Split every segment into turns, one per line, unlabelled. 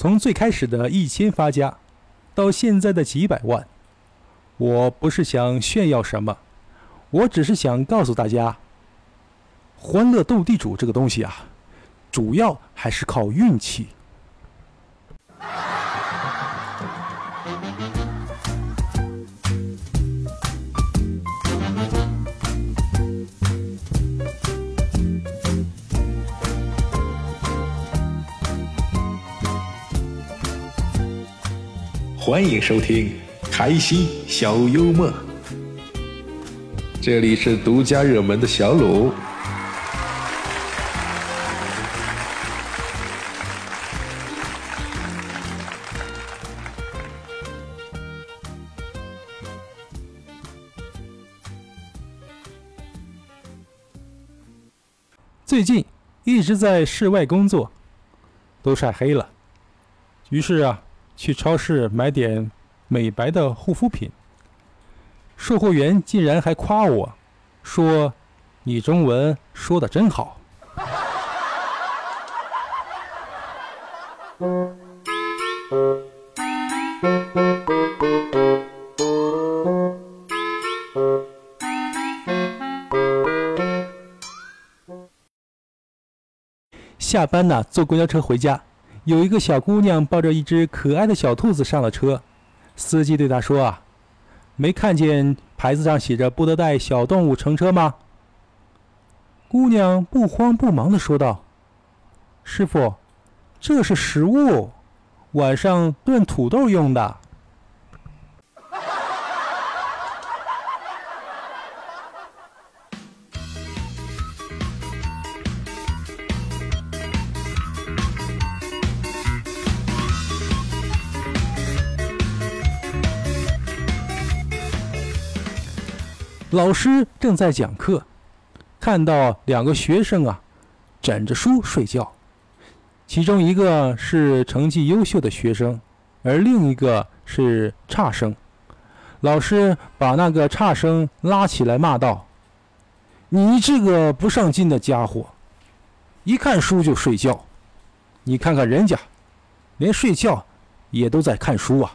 从最开始的一千发家，到现在的几百万，我不是想炫耀什么，我只是想告诉大家，欢乐斗地主这个东西啊，主要还是靠运气。
欢迎收听开心小幽默，这里是独家热门的小鲁。
最近一直在室外工作，都晒黑了，于是啊。去超市买点美白的护肤品，售货员竟然还夸我，说：“你中文说的真好。”下班呢，坐公交车回家。有一个小姑娘抱着一只可爱的小兔子上了车，司机对她说：“啊，没看见牌子上写着不得带小动物乘车吗？”姑娘不慌不忙地说道：“师傅，这是食物，晚上炖土豆用的。”老师正在讲课，看到两个学生啊，枕着书睡觉。其中一个是成绩优秀的学生，而另一个是差生。老师把那个差生拉起来骂道：“你这个不上进的家伙，一看书就睡觉。你看看人家，连睡觉也都在看书啊！”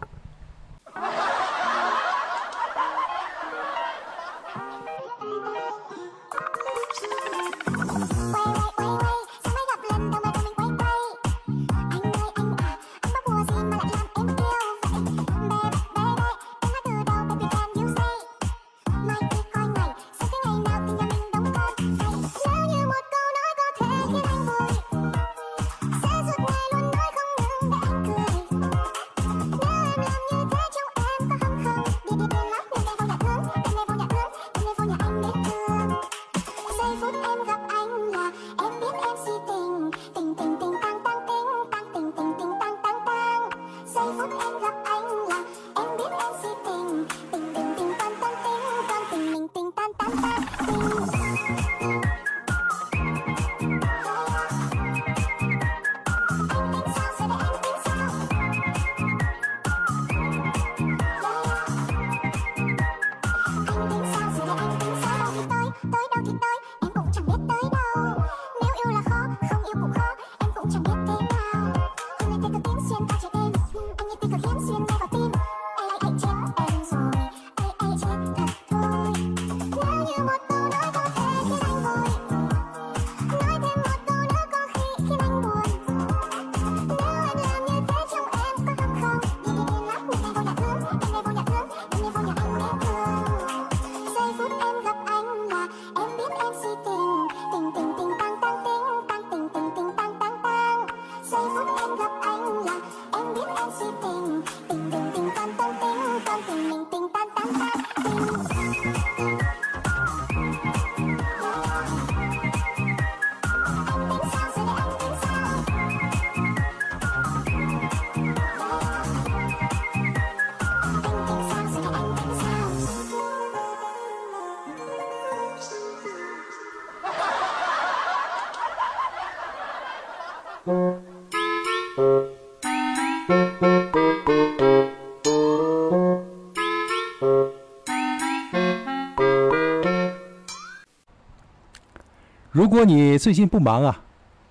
如果你最近不忙啊，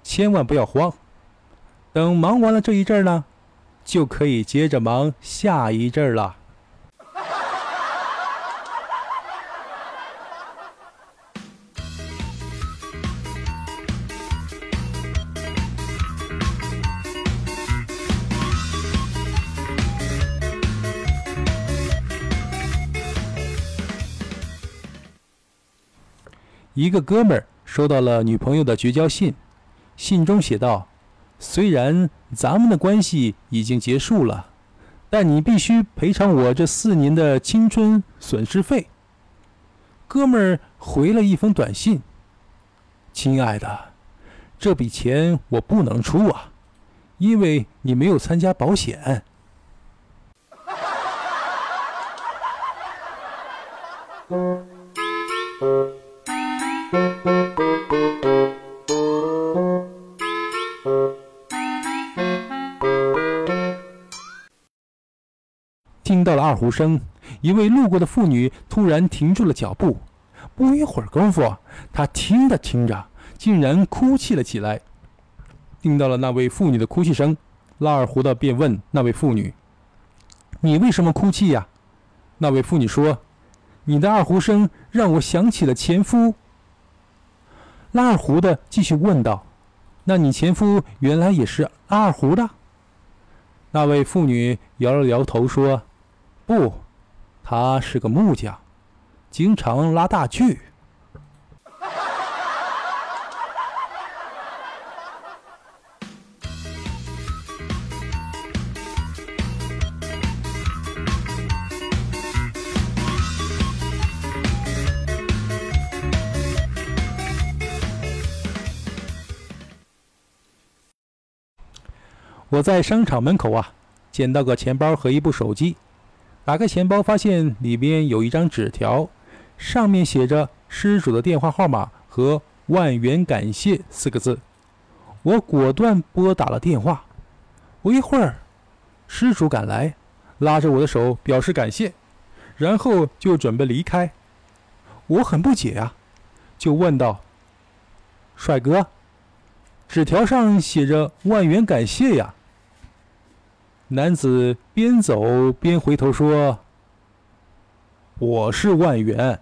千万不要慌。等忙完了这一阵儿呢，
就可以接着忙下一阵儿了。一个哥们儿收到了女朋友的绝交信，信中写道：“虽然咱们的关系已经结束了，但你必须赔偿我这四年的青春损失费。”哥们儿回了一封短信：“亲爱的，这笔钱我不能出啊，因为你没有参加保险。”二胡声，一位路过的妇女突然停住了脚步。不一会儿功夫，她听着听着，竟然哭泣了起来。听到了那位妇女的哭泣声，拉二胡的便问那位妇女：“你为什么哭泣呀？”那位妇女说：“你的二胡声让我想起了前夫。”拉二胡的继续问道：“那你前夫原来也是拉二胡的？”那位妇女摇了摇头说。不，他是个木匠，经常拉大锯。我在商场门口啊，捡到个钱包和一部手机。打开钱包，发现里边有一张纸条，上面写着失主的电话号码和“万元感谢”四个字。我果断拨打了电话。不一会儿，失主赶来，拉着我的手表示感谢，然后就准备离开。我很不解呀，就问道：“帅哥，纸条上写着‘万元感谢’呀？”男子边走边回头说：“我是万源。”